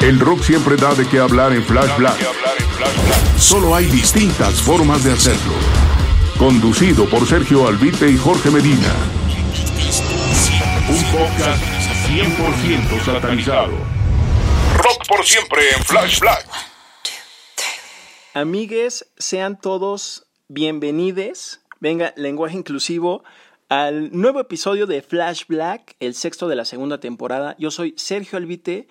El rock siempre da de qué hablar en Flash Black. Solo hay distintas formas de hacerlo. Conducido por Sergio Albite y Jorge Medina. Un podcast 100% satanizado. Rock por siempre en Flash Black. Amigues, sean todos bienvenidos. Venga, lenguaje inclusivo al nuevo episodio de Flash Black, el sexto de la segunda temporada. Yo soy Sergio Albite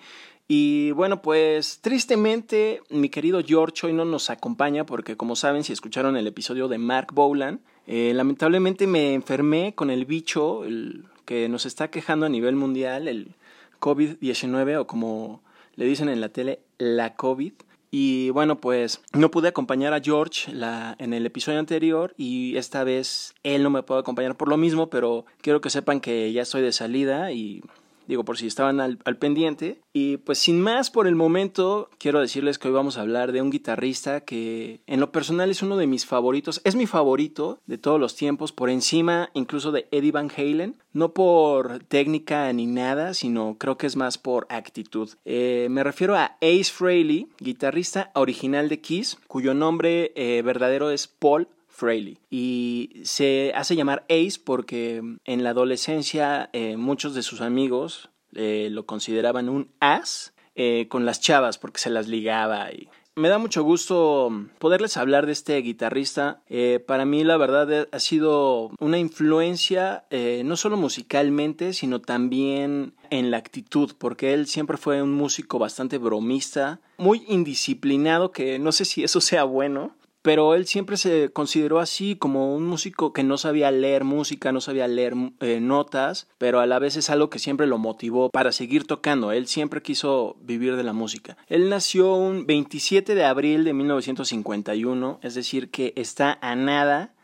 y bueno, pues tristemente mi querido George hoy no nos acompaña porque como saben, si escucharon el episodio de Mark Bowland, eh, lamentablemente me enfermé con el bicho el que nos está quejando a nivel mundial, el COVID-19 o como le dicen en la tele, la COVID. Y bueno, pues no pude acompañar a George en el episodio anterior y esta vez él no me puede acompañar por lo mismo, pero quiero que sepan que ya estoy de salida y digo por si estaban al, pendiente. Y pues sin más por el momento, quiero decirles que hoy vamos a hablar de un guitarrista que en lo personal es uno de mis favoritos, es mi favorito de todos los tiempos, por encima incluso de Eddie Van Halen, no por técnica ni nada, sino creo que es más por actitud. Eh, me refiero a Ace Frehley, guitarrista original de Kiss, cuyo nombre eh, verdadero es Paul Frehley. Y se hace llamar Ace porque en la adolescencia eh, muchos de sus amigos eh, lo consideraban un as eh, con las chavas porque se las ligaba y me da mucho gusto poderles hablar de este guitarrista. Eh, para mí la verdad ha sido una influencia no solo musicalmente, sino también en la actitud, porque él siempre fue un músico bastante bromista, muy indisciplinado, que no sé si eso sea bueno, pero él siempre se consideró así como un músico que no sabía leer música, no sabía leer eh, notas, pero a la vez es algo que siempre lo motivó para seguir tocando. Él siempre quiso vivir de la música. Él nació un 27 de abril de 1951, es decir, que está a nada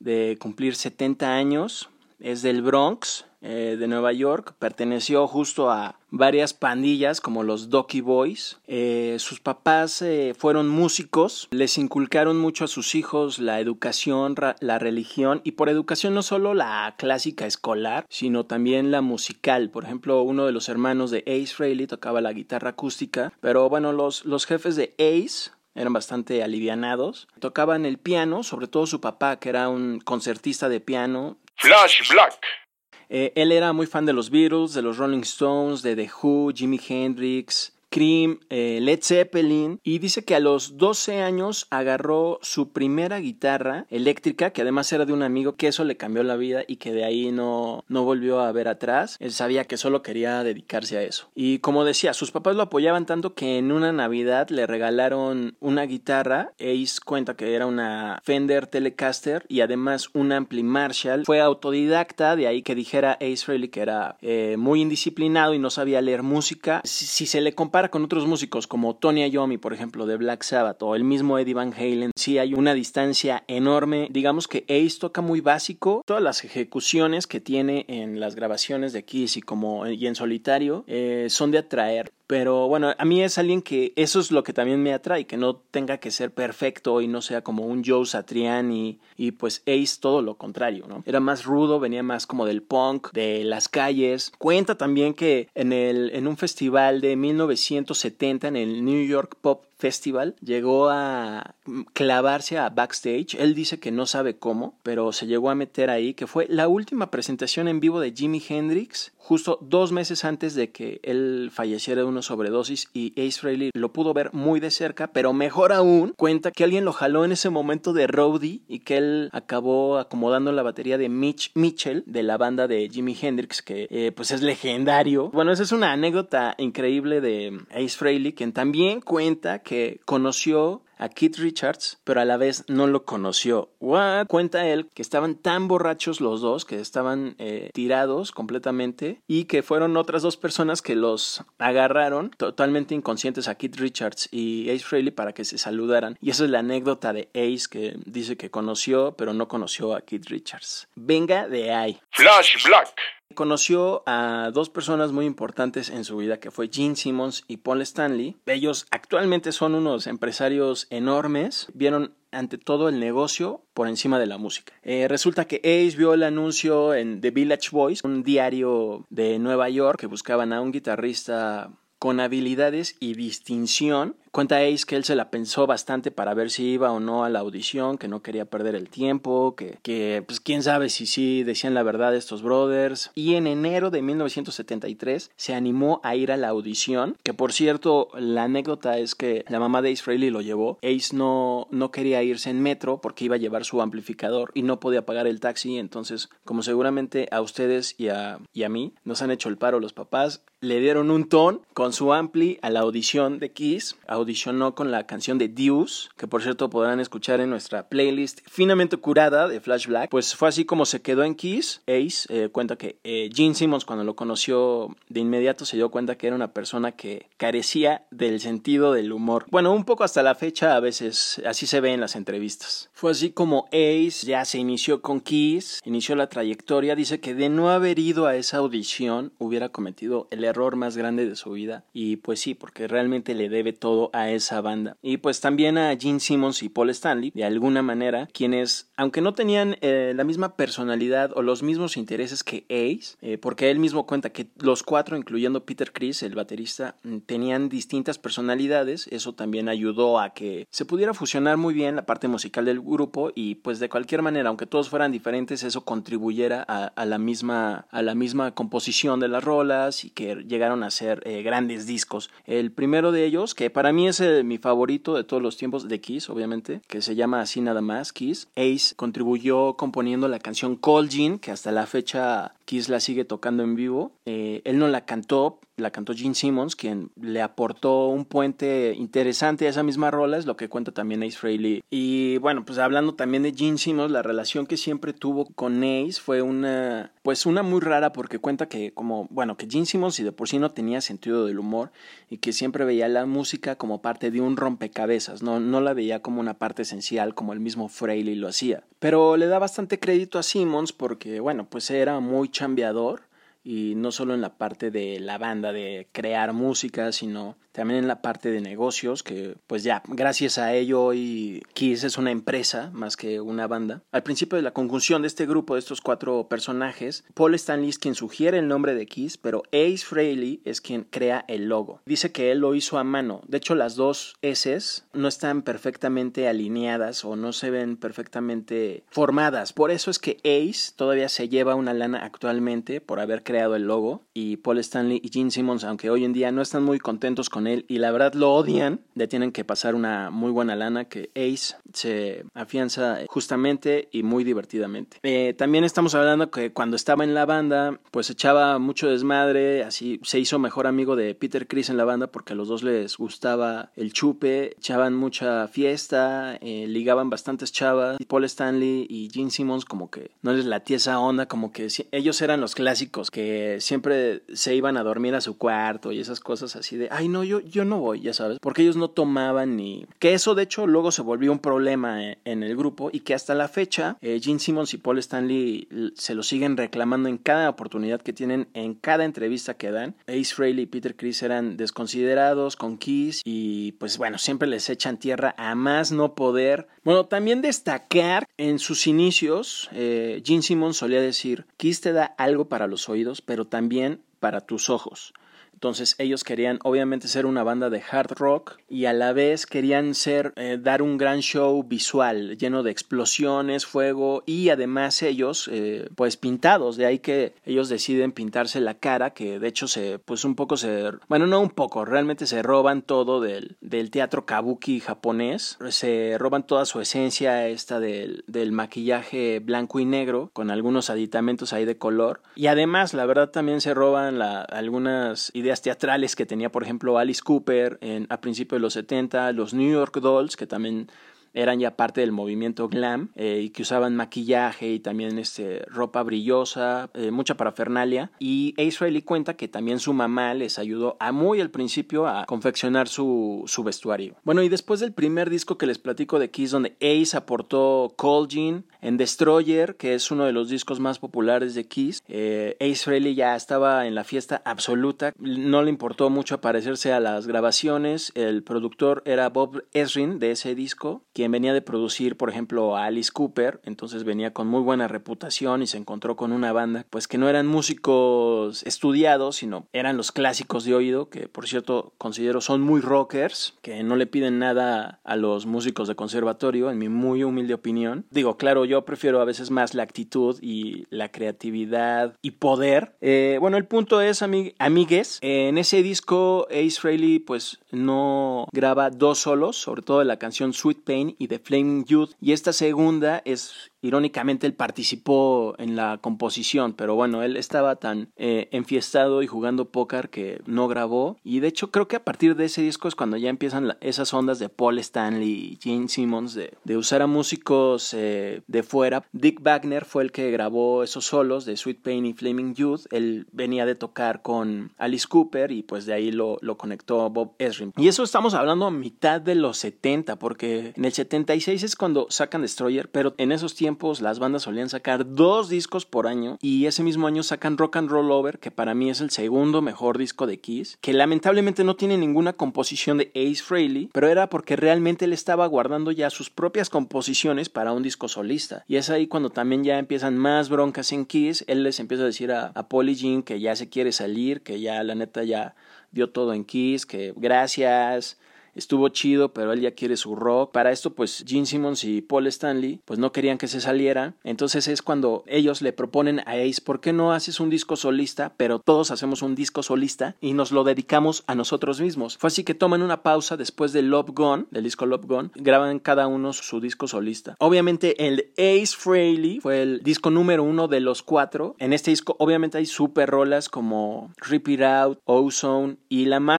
de cumplir 70 años. Es del Bronx, eh, de Nueva York. Perteneció justo a varias pandillas como los Docky Boys. Eh, sus papás eh, fueron músicos, les inculcaron mucho a sus hijos la educación, la religión y por educación no solo la clásica escolar, sino también la musical. Por ejemplo, uno de los hermanos de Ace Frehley tocaba la guitarra acústica, pero bueno, los, los jefes de Ace eran bastante alivianados. Tocaban el piano, sobre todo su papá, que era un concertista de piano. Flash Black. Eh, él era muy fan de los Beatles, de los Rolling Stones, de The Who, Jimi Hendrix, Cream, eh, Led Zeppelin y dice que a los 12 años agarró su primera guitarra eléctrica que además era de un amigo que eso le cambió la vida y que de ahí no, no volvió a ver atrás. Él sabía que solo quería dedicarse a eso. Y como decía, sus papás lo apoyaban tanto que en una Navidad le regalaron una guitarra. Ace cuenta que era una Fender Telecaster y además un Ampli Marshall. Fue autodidacta, de ahí que dijera Ace Frehley que era eh, muy indisciplinado y no sabía leer música. Si, si se le compara con otros músicos como Tony Iommi, por ejemplo, de Black Sabbath, o el mismo Eddie Van Halen, sí hay una distancia enorme. Digamos que Ace toca muy básico. Todas las ejecuciones que tiene en las grabaciones de Kiss y, como, y en solitario eh, son de atraer. Pero bueno, a mí es alguien que eso es lo que también me atrae, que no tenga que ser perfecto y no sea como un Joe Satriani y pues Ace todo lo contrario, ¿no? Era más rudo, venía más como del punk, de las calles. Cuenta también que en, el, en un festival de 1970, en el New York Pop Festival llegó a clavarse a backstage. Él dice que no sabe cómo, pero se llegó a meter ahí, que fue la última presentación en vivo de Jimi Hendrix, justo dos meses antes de que él falleciera de una sobredosis y Ace Frehley lo pudo ver muy de cerca, pero mejor aún, cuenta que alguien lo jaló en ese momento de Rowdy y que él acabó acomodando la batería de Mitch Mitchell de la banda de Jimi Hendrix, que eh, pues es legendario. Bueno, esa es una anécdota increíble de Ace Frehley, quien también cuenta que conoció a Keith Richards, pero a la vez no lo conoció. What? Cuenta él que estaban tan borrachos los dos, que estaban eh, tirados completamente y que fueron otras dos personas que los agarraron totalmente inconscientes a Keith Richards y Ace Frehley para que se saludaran. Y esa es la anécdota de Ace que dice que conoció, pero no conoció a Keith Richards. Venga de ahí. Flash Black. Conoció a dos personas muy importantes en su vida, que fue Gene Simmons y Paul Stanley. Ellos actualmente son unos empresarios enormes. Vieron ante todo el negocio por encima de la música. Eh, resulta que Ace vio el anuncio en The Village Voice, un diario de Nueva York que buscaban a un guitarrista con habilidades y distinción Cuenta Ace que él se la pensó bastante para ver si iba o no a la audición, que no quería perder el tiempo, que, que pues quién sabe si sí decían la verdad estos brothers. Y en enero de 1973 se animó a ir a la audición, que por cierto la anécdota es que la mamá de Ace Frehley lo llevó. Ace no, no quería irse en metro porque iba a llevar su amplificador y no podía pagar el taxi, entonces como seguramente a ustedes y a, y a mí nos han hecho el paro los papás, le dieron un ton con su ampli a la audición de Kiss, audicionó con la canción de Deuce, que por cierto podrán escuchar en nuestra playlist finamente curada de Flash Black. Pues fue así como se quedó en Kiss. Ace eh, cuenta que eh, Gene Simmons cuando lo conoció de inmediato se dio cuenta que era una persona que carecía del sentido del humor. Bueno, un poco hasta la fecha a veces así se ve en las entrevistas. Fue así como Ace ya se inició con Kiss, inició la trayectoria. Dice que de no haber ido a esa audición hubiera cometido el error más grande de su vida. Y pues sí, porque realmente le debe todo a esa banda. Y pues también a Gene Simmons y Paul Stanley, de alguna manera, quienes, aunque no tenían eh, la misma personalidad o los mismos intereses que Ace, eh, porque él mismo cuenta que los cuatro, incluyendo Peter Chris, el baterista, mm, tenían distintas personalidades, eso también ayudó a que se pudiera fusionar muy bien la parte musical del grupo y pues de cualquier manera, aunque todos fueran diferentes, eso contribuyera a, la, misma, a la misma composición de las rolas y que llegaron a ser eh, grandes discos. El primero de ellos, que para mí es eh, mi favorito de todos los tiempos de Kiss, obviamente, que se llama así nada más, Kiss. Ace contribuyó componiendo la canción Call Jean, que hasta la fecha Kiss la sigue tocando en vivo. Eh, él no la cantó, la cantó Gene Simmons, quien le aportó un puente interesante a esa misma rola, es lo que cuenta también Ace Frehley. Y bueno, pues hablando también de Gene Simmons, la relación que siempre tuvo con Ace fue una, pues una muy rara porque cuenta que como, bueno, que Gene Simmons y de por sí no tenía sentido del humor y que siempre veía la música como parte de un rompecabezas, no, no la veía como una parte esencial como el mismo Frehley lo hacía. Pero le da bastante crédito a Simmons porque, bueno, pues era muy chambeador y no solo en la parte de la banda, de crear música, sino también en la parte de negocios, que pues ya, gracias a ello hoy Kiss es una empresa más que una banda. Al principio de la conjunción de este grupo, de estos cuatro personajes, Paul Stanley es quien sugiere el nombre de Kiss, pero Ace Frehley es quien crea el logo. Dice que él lo hizo a mano. De hecho, las dos S no están perfectamente alineadas o no se ven perfectamente formadas. Por eso es que Ace todavía se lleva una lana actualmente por haber creado el logo y Paul Stanley y Gene Simmons, aunque hoy en día no están muy contentos con él y la verdad lo odian, le tienen que pasar una muy buena lana que Ace se afianza justamente y muy divertidamente. Eh, también estamos hablando que cuando estaba en la banda, pues echaba mucho desmadre, así se hizo mejor amigo de Peter Chris en la banda porque a los dos les gustaba el chupe, echaban mucha fiesta, eh, ligaban bastantes chavas. Paul Stanley y Gene Simmons como que no les latía esa onda, como que ellos eran los clásicos que siempre se iban a dormir a su cuarto y esas cosas así de, ay no, yo, yo no voy, ya sabes, porque ellos no tomaban ni... Que eso de hecho luego se volvió un problema eh, en el grupo y que hasta la fecha eh, Gene Simmons y Paul Stanley se lo siguen reclamando en cada oportunidad que tienen, en cada entrevista que dan. Ace Frehley y Peter Chris eran desconsiderados con Kiss y pues bueno, siempre les echan tierra a más no poder. Bueno, también destacar en sus inicios, eh, Gene Simmons solía decir, Kiss te da algo para los oídos, pero también para tus ojos. Entonces ellos querían obviamente ser una banda de hard rock y a la vez querían ser eh, dar un gran show visual lleno de explosiones, fuego y además ellos eh, pues pintados. De ahí que ellos deciden pintarse la cara que de hecho se pues un poco se bueno no un poco realmente se roban todo del, del teatro kabuki japonés. Se roban toda su esencia esta del, del maquillaje blanco y negro con algunos aditamentos ahí de color y además la verdad también se roban algunas ideas teatrales que tenía, por ejemplo, Alice Cooper en, a principios de los 70, los New York Dolls, que también eran ya parte del movimiento glam eh, y que usaban maquillaje y también este, ropa brillosa, eh, mucha parafernalia. Y Ace Frehley cuenta que también su mamá les ayudó a muy al principio a confeccionar su, su vestuario. Bueno, y después del primer disco que les platico de Kiss, donde Ace aportó Cold Jean, en Destroyer, que es uno de los discos más populares de Kiss, eh, Ace Frehley ya estaba en la fiesta absoluta, no le importó mucho aparecerse a las grabaciones, el productor era Bob Esrin de ese disco, quien venía de producir, por ejemplo, a Alice Cooper, entonces venía con muy buena reputación y se encontró con una banda, pues que no eran músicos estudiados, sino eran los clásicos de oído, que por cierto considero son muy rockers, que no le piden nada a los músicos de conservatorio, en mi muy humilde opinión. Digo, claro, yo prefiero a veces más la actitud y la creatividad y poder. Eh, bueno, el punto es, amigues, en ese disco Ace Frehley pues no graba dos solos, sobre todo la canción Sweet Pain y The Flaming Youth. Y esta segunda es Irónicamente él participó en la composición, pero bueno, él estaba tan eh, enfiestado y jugando póker que no grabó. Y de hecho creo que a partir de ese disco es cuando ya empiezan esas ondas de Paul Stanley y Gene Simmons de, de usar a músicos eh, de fuera. Dick Wagner fue el que grabó esos solos de Sweet Pain y Flaming Youth. Él venía de tocar con Alice Cooper y pues de ahí lo, lo conectó Bob Ezrin. Y eso estamos hablando a mitad de los 70, porque en el 76 es cuando sacan Destroyer, pero en esos tiempos las bandas solían sacar dos discos por año y ese mismo año sacan Rock and Roll Over, que para mí es el segundo mejor disco de Kiss, que lamentablemente no tiene ninguna composición de Ace Frehley, pero era porque realmente él estaba guardando ya sus propias composiciones para un disco solista. Y es ahí cuando también ya empiezan más broncas en Kiss, él les empieza a decir a, a Polly Jean que ya se quiere salir, que ya la neta ya dio todo en Kiss, que gracias, estuvo chido, pero él ya quiere su rock. Para esto, pues Gene Simmons y Paul Stanley, pues no querían que se saliera. Entonces es cuando ellos le proponen a Ace, ¿por qué no haces un disco solista? Pero todos hacemos un disco solista y nos lo dedicamos a nosotros mismos. Fue así que toman una pausa después de Love Gone, del disco Love Gone, graban cada uno su disco solista. Obviamente el Ace Frehley fue el disco número uno de los cuatro. En este disco obviamente hay super rolas como Rip It Out, Ozone y la más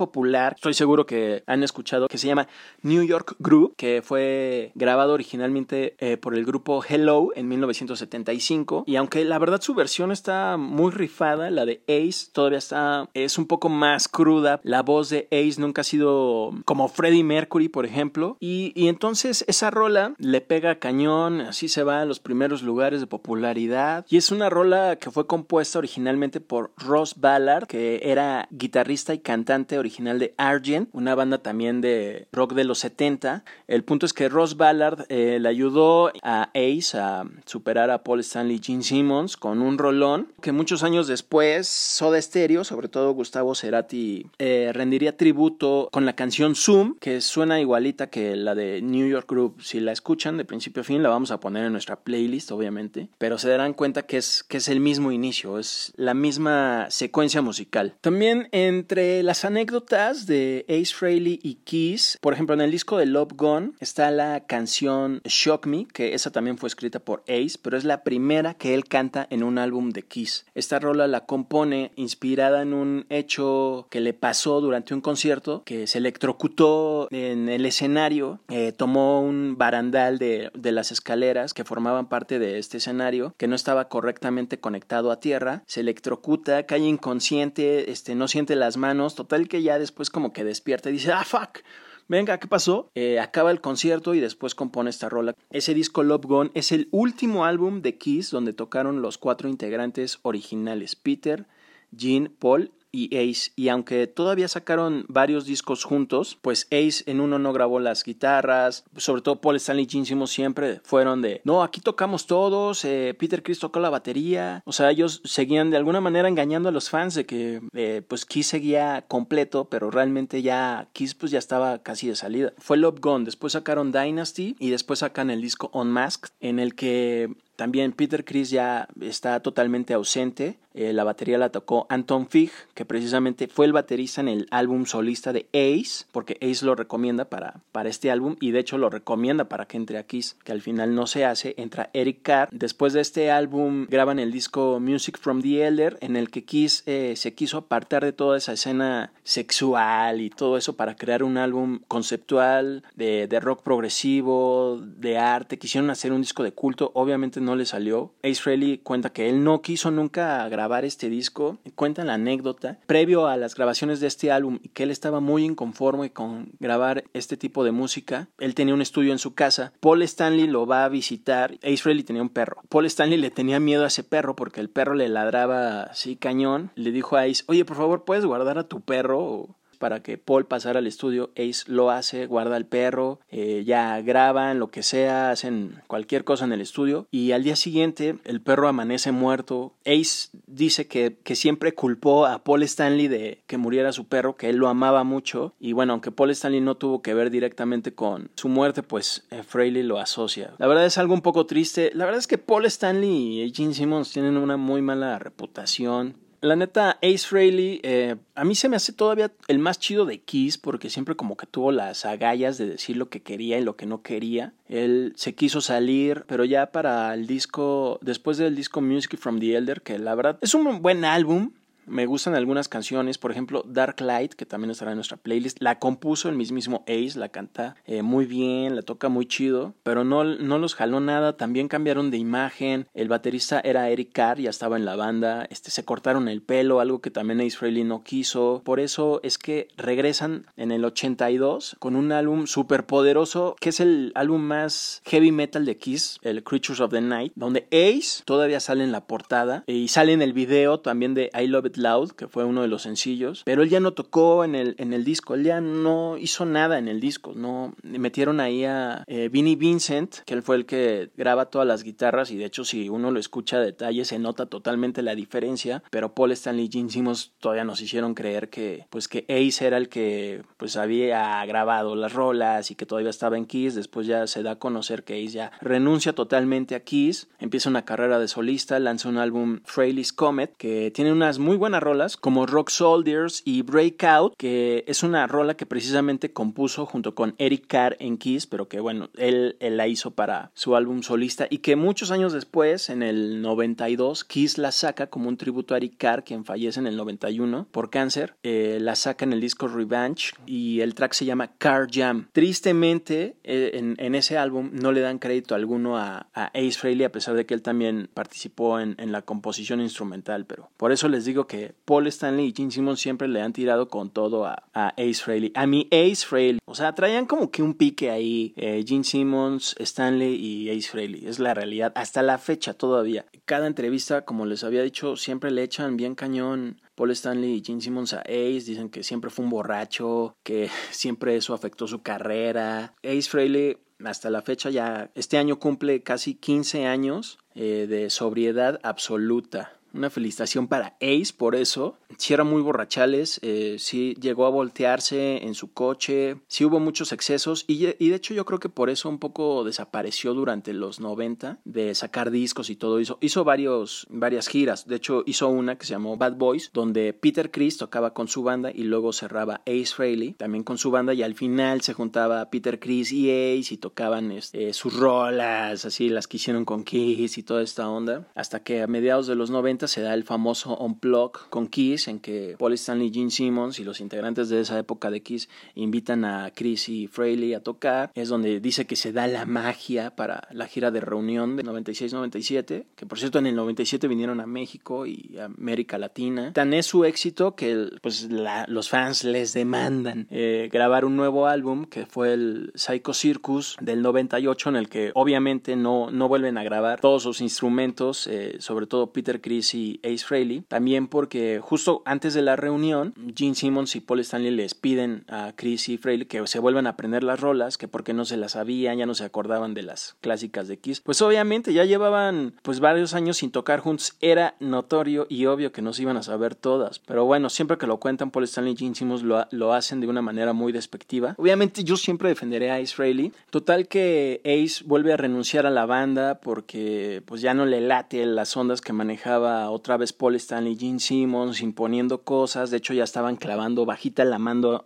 Popular, estoy seguro que han escuchado, que se llama New York Group, que fue grabado originalmente eh, por el grupo Hello en 1975. Y aunque la verdad su versión está muy rifada, la de Ace todavía está, es un poco más cruda. La voz de Ace nunca ha sido como Freddie Mercury, por ejemplo. Y, y entonces esa rola le pega cañón, así se va a los primeros lugares de popularidad. Y es una rola que fue compuesta originalmente por Ross Ballard, que era guitarrista y cantante original de Argent, una banda también de rock de los 70. El punto es que Ross Ballard eh, le ayudó a Ace a superar a Paul Stanley y Gene Simmons con un rolón que muchos años después Soda Stereo, sobre todo Gustavo Cerati, eh, rendiría tributo con la canción Zoom, que suena igualita que la de New York Group. Si la escuchan de principio a fin, la vamos a poner en nuestra playlist, obviamente, pero se darán cuenta que es, que es el mismo inicio, es la misma secuencia musical. También entre las anécdotas de Ace Frehley y Kiss, por ejemplo, en el disco de Love Gone está la canción Shock Me, que esa también fue escrita por Ace, pero es la primera que él canta en un álbum de Kiss. Esta rola la compone inspirada en un hecho que le pasó durante un concierto, que se electrocutó en el escenario, eh, tomó un barandal de, de las escaleras que formaban parte de este escenario, que no estaba correctamente conectado a tierra, se electrocuta, cae inconsciente, este, no siente las manos, total que ya después como que despierta y dice, ah, fuck. Venga, ¿qué pasó? Eh, acaba el concierto y después compone esta rola. Ese disco Love Gone es el último álbum de Kiss donde tocaron los cuatro integrantes originales, Peter, Gene, Paul y Ace. Y aunque todavía sacaron varios discos juntos, pues Ace en uno no grabó las guitarras, sobre todo Paul Stanley y Gene siempre fueron de, no, aquí tocamos todos, eh, Peter Chris tocó la batería. O sea, ellos seguían de alguna manera engañando a los fans de que eh, pues Kiss seguía completo, pero realmente ya Kiss pues ya estaba casi de salida. Fue Love Gone, después sacaron Dynasty y después sacan el disco Unmasked, en el que también Peter Chris ya está totalmente ausente. Eh, la batería la tocó Anton Fig, que precisamente fue el baterista en el álbum solista de Ace, porque Ace lo recomienda para, para este álbum y de hecho lo recomienda para que entre a Kiss, que al final no se hace. Entra Eric Carr. Después de este álbum graban el disco Music from the Elder, en el que Kiss eh, se quiso apartar de toda esa escena sexual y todo eso para crear un álbum conceptual de, de rock progresivo, de arte. Quisieron hacer un disco de culto, obviamente no le salió. Ace Frehley cuenta que él no quiso nunca grabar este disco. Cuenta la anécdota. Previo a las grabaciones de este álbum y que él estaba muy inconforme con grabar este tipo de música, él tenía un estudio en su casa. Paul Stanley lo va a visitar. Ace Frehley tenía un perro. Paul Stanley le tenía miedo a ese perro porque el perro le ladraba así cañón. Le dijo a Ace, oye, por favor, ¿puedes guardar a tu perro? Para que Paul pasara al estudio. Ace lo hace, guarda al perro, eh, ya graban lo que sea, hacen cualquier cosa en el estudio. Y al día siguiente el perro amanece muerto. Ace dice que, que siempre culpó a Paul Stanley de que muriera su perro, que él lo amaba mucho. Y bueno, aunque Paul Stanley no tuvo que ver directamente con su muerte, pues eh, Frehley lo asocia. La verdad es algo un poco triste. La verdad es que Paul Stanley y Gene Simmons tienen una muy mala reputación la neta, Ace Frehley, eh, a mí se me hace todavía el más chido de Kiss porque siempre como que tuvo las agallas de decir lo que quería y lo que no quería. Él se quiso salir, pero ya para el disco, después del disco Music from the Elder, que la verdad es un buen álbum, Me gustan algunas canciones, por ejemplo, Dark Light, que también estará en nuestra playlist. La compuso el mismísimo Ace, la canta eh, muy bien, la toca muy chido, pero no, no los jaló nada. También cambiaron de imagen. El baterista era Eric Carr, ya estaba en la banda. Este, se cortaron el pelo, algo que también Ace Frehley no quiso. Por eso es que regresan en el 82 con un álbum súper poderoso, que es el álbum más heavy metal de Kiss, el Creatures of the Night, donde Ace todavía sale en la portada y sale en el video también de I Love It Loud, que fue uno de los sencillos, pero él ya no tocó en el, en el disco, él ya no hizo nada en el disco, no metieron ahí a eh, Vinnie Vincent, que él fue el que graba todas las guitarras y de hecho si uno lo escucha a detalle se nota totalmente la diferencia, pero Paul Stanley y Gene Simmons todavía nos hicieron creer que pues que Ace era el que pues había grabado las rolas y que todavía estaba en Kiss, después ya se da a conocer que Ace ya renuncia totalmente a Kiss, empieza una carrera de solista, lanza un álbum Fraley's Comet que tiene unas muy buenas rolas como Rock Soldiers y Breakout, que es una rola que precisamente compuso junto con Eric Carr en Kiss, pero que bueno, él, él la hizo para su álbum solista y que muchos años después, en el 92, Kiss la saca como un tributo a Eric Carr, quien fallece en el 91 por cáncer, eh, la saca en el disco Revenge y el track se llama Car Jam. Tristemente, eh, en, ese álbum no le dan crédito alguno a, a, Ace Frehley, a pesar de que él también participó en, en, la composición instrumental, pero por eso les digo que Paul Stanley y Gene Simmons siempre le han tirado con todo a, Ace Frehley. A mi Ace Frehley, o sea, traían como que un pique ahí, eh, Gene Simmons, Stanley y Ace Frehley, es la realidad, hasta la fecha todavía. Cada entrevista, como les había dicho, siempre le echan bien cañón Paul Stanley y Gene Simmons a Ace dicen que siempre fue un borracho, que siempre eso afectó su carrera. Ace Frehley hasta la fecha ya, este año cumple casi 15 años eh, de sobriedad absoluta. Una felicitación para Ace por eso. Sí era muy borrachales, eh, sí llegó a voltearse en su coche, sí hubo muchos excesos y, de hecho yo creo que por eso un poco desapareció durante los 90 de sacar discos y todo. Hizo, hizo varios, varias giras, de hecho hizo una que se llamó Bad Boys, donde Peter Chris tocaba con su banda y luego cerraba Ace Frehley también con su banda y al final se juntaba Peter Chris y Ace y tocaban este, sus rolas, así las que hicieron con Kiss y toda esta onda, hasta que a mediados de los 90 se da el famoso Unplug con Kiss, en que Paul Stanley, Gene Simmons y los integrantes de esa época de Kiss invitan a Chris y Frehley a tocar. Es donde dice que se da la magia para la gira de reunión de 96-97, que por cierto en el 97 vinieron a México y a América Latina. Tan es su éxito que pues los fans les demandan eh, grabar un nuevo álbum que fue el Psycho Circus del 98 en el que obviamente no, no vuelven a grabar todos sus instrumentos, eh, sobre todo Peter Chris y Ace Frehley, también porque justo antes de la reunión, Gene Simmons y Paul Stanley les piden a Chris y Frehley que se vuelvan a aprender las rolas, que porque no se las sabían, ya no se acordaban de las clásicas de Kiss. Pues obviamente ya llevaban pues varios años sin tocar juntos, era notorio y obvio que no se iban a saber todas, pero bueno, siempre que lo cuentan Paul Stanley y Gene Simmons lo, lo hacen de una manera muy despectiva. Obviamente yo siempre defenderé a Ace Frehley, total que Ace vuelve a renunciar a la banda porque pues ya no le late las ondas que manejaba otra vez Paul Stanley, Gene Simmons imponiendo cosas. De hecho, ya estaban clavando bajita la,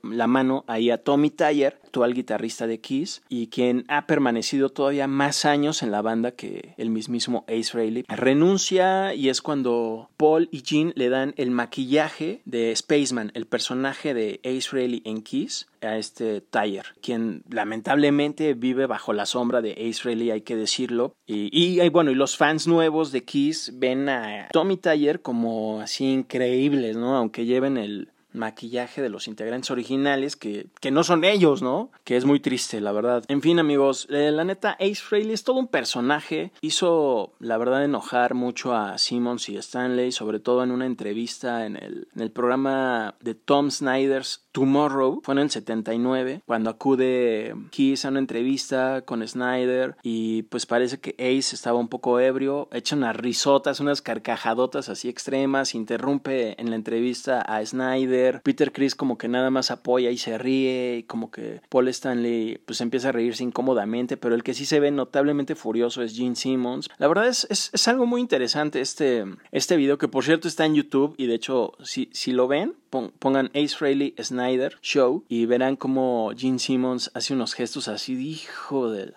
la mano ahí a Tommy Tyler, actual guitarrista de Kiss, y quien ha permanecido todavía más años en la banda que el mismísimo Ace Frehley. Renuncia y es cuando Paul y Gene le dan el maquillaje de Spaceman, el personaje de Ace Frehley en Kiss, a este Tyler, quien lamentablemente vive bajo la sombra de Ace Frehley, hay que decirlo. Y, y, bueno, y los fans nuevos de Kiss ven a Tommy Tyler como así increíbles, ¿no? Aunque lleven el maquillaje de los integrantes originales que, que no son ellos, ¿no? Que es muy triste, la verdad. En fin, amigos, eh, la neta, Ace Frehley es todo un personaje. Hizo, la verdad, enojar mucho a Simmons y Stanley, sobre todo en una entrevista en el, en el programa de Tom Snyder's Tomorrow, fue en el 79, cuando acude Kiss a una entrevista con Snyder y pues parece que Ace estaba un poco ebrio, echa unas risotas, unas carcajadotas así extremas, interrumpe en la entrevista a Snyder, Peter Chris como que nada más apoya y se ríe, y como que Paul Stanley pues empieza a reírse incómodamente, pero el que sí se ve notablemente furioso es Gene Simmons. La verdad es, es, es algo muy interesante este, este video que por cierto está en YouTube y de hecho si, si lo ven pongan Ace Frehley Snyder Show y verán como Gene Simmons hace unos gestos así, hijo de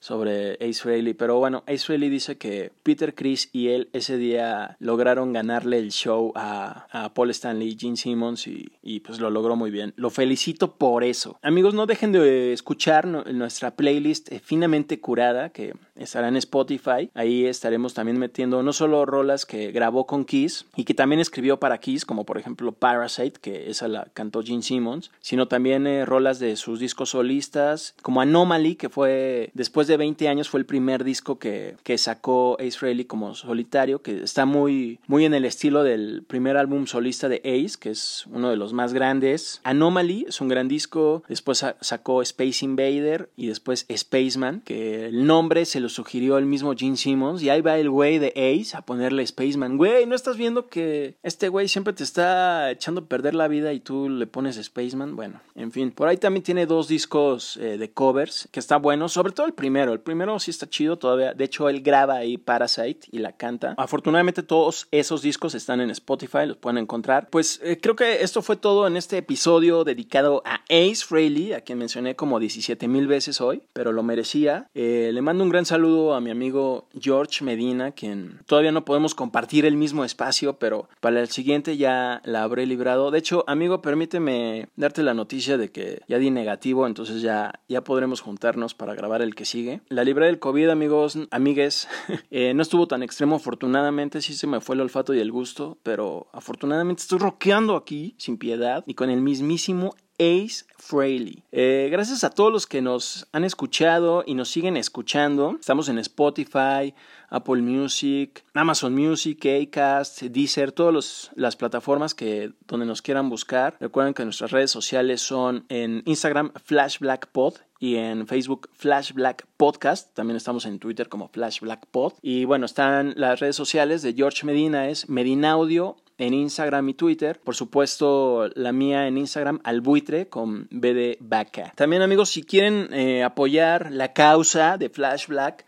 sobre Ace Frehley. Pero bueno, Ace Frehley dice que Peter Chris y él ese día lograron ganarle el show a, a Paul Stanley y Gene Simmons y, y, pues lo logró muy bien. Lo felicito por eso. Amigos, no dejen de escuchar nuestra playlist eh, finamente curada que estará en Spotify. Ahí estaremos también metiendo no solo rolas que grabó con Kiss y que también escribió para Kiss, como por ejemplo Parasite, que esa la cantó Gene Simmons, sino también eh, rolas de sus discos solistas, como Anomaly, que fue después de 20 años fue el primer disco que, que sacó Ace Frehley como solitario, que está muy, muy en el estilo del primer álbum solista de Ace, que es uno de los más grandes. Anomaly es un gran disco, después sacó Space Invader y después Spaceman, que el nombre se lo sugirió el mismo Gene Simmons, y ahí va el güey de Ace a ponerle Spaceman. Güey, ¿no estás viendo que este güey siempre te está echando a perder la vida y tú le pones Spaceman? Bueno, en fin, por ahí también tiene dos discos eh, de covers que está bueno, sobre todo el primero. El primero sí está chido todavía. De hecho, él graba ahí Parasite y la canta. Afortunadamente, todos esos discos están en Spotify, los pueden encontrar. Pues eh, creo que esto fue todo en este episodio dedicado a Ace Frehley, a quien mencioné como 17 mil veces hoy, pero lo merecía. Eh, le mando un gran saludo a mi amigo George Medina, quien todavía no podemos compartir el mismo espacio, pero para el siguiente ya la habré librado. De hecho, amigo, permíteme darte la noticia de que ya di negativo, entonces ya, ya podremos juntarnos para grabar el que sigue. La libré del COVID, amigos, amigues, eh, no estuvo tan extremo, afortunadamente sí se me fue el olfato y el gusto, pero afortunadamente estoy rockeando aquí sin piedad y con el mismísimo Ace Frehley. Eh, gracias a todos los que nos han escuchado y nos siguen escuchando. Estamos en Spotify, Apple Music, Amazon Music, Acast, Deezer, todas las plataformas que, donde nos quieran buscar. Recuerden que nuestras redes sociales son en Instagram Flash Black Pod y en Facebook Flash Black Podcast. También estamos en Twitter como Flash Black Pod. Y bueno, están las redes sociales de George Medina, es Medina Audio en Instagram y Twitter. Por supuesto, la mía en Instagram, albuitre con B de vaca. También amigos, si quieren eh, apoyar la causa de Flash Black,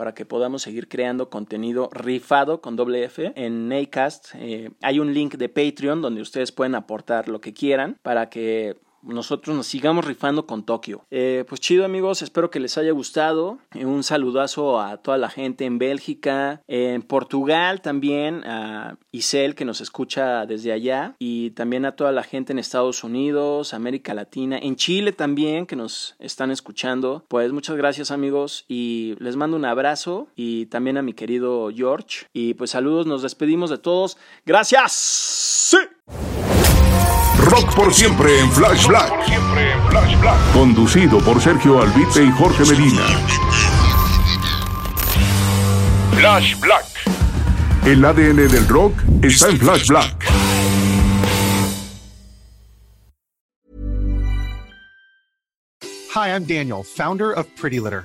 para que podamos seguir creando contenido rifado con doble F en Acast. Eh, hay un link de Patreon donde ustedes pueden aportar lo que quieran para que nosotros nos sigamos rifando con Tokio. Eh, pues chido amigos, espero que les haya gustado. Eh, un saludazo a toda la gente en Bélgica, en Portugal también, a Isel que nos escucha desde allá y también a toda la gente en Estados Unidos, América Latina, en Chile también que nos están escuchando. Pues muchas gracias amigos y les mando un abrazo y también a mi querido George. Y pues saludos, nos despedimos de todos. Gracias. Sí. Rock por siempre en Flash Black. Conducido por Sergio Albite y Jorge Medina. Flash Black. El ADN del rock está en Flash Black. Hi, I'm Daniel, founder of Pretty Litter.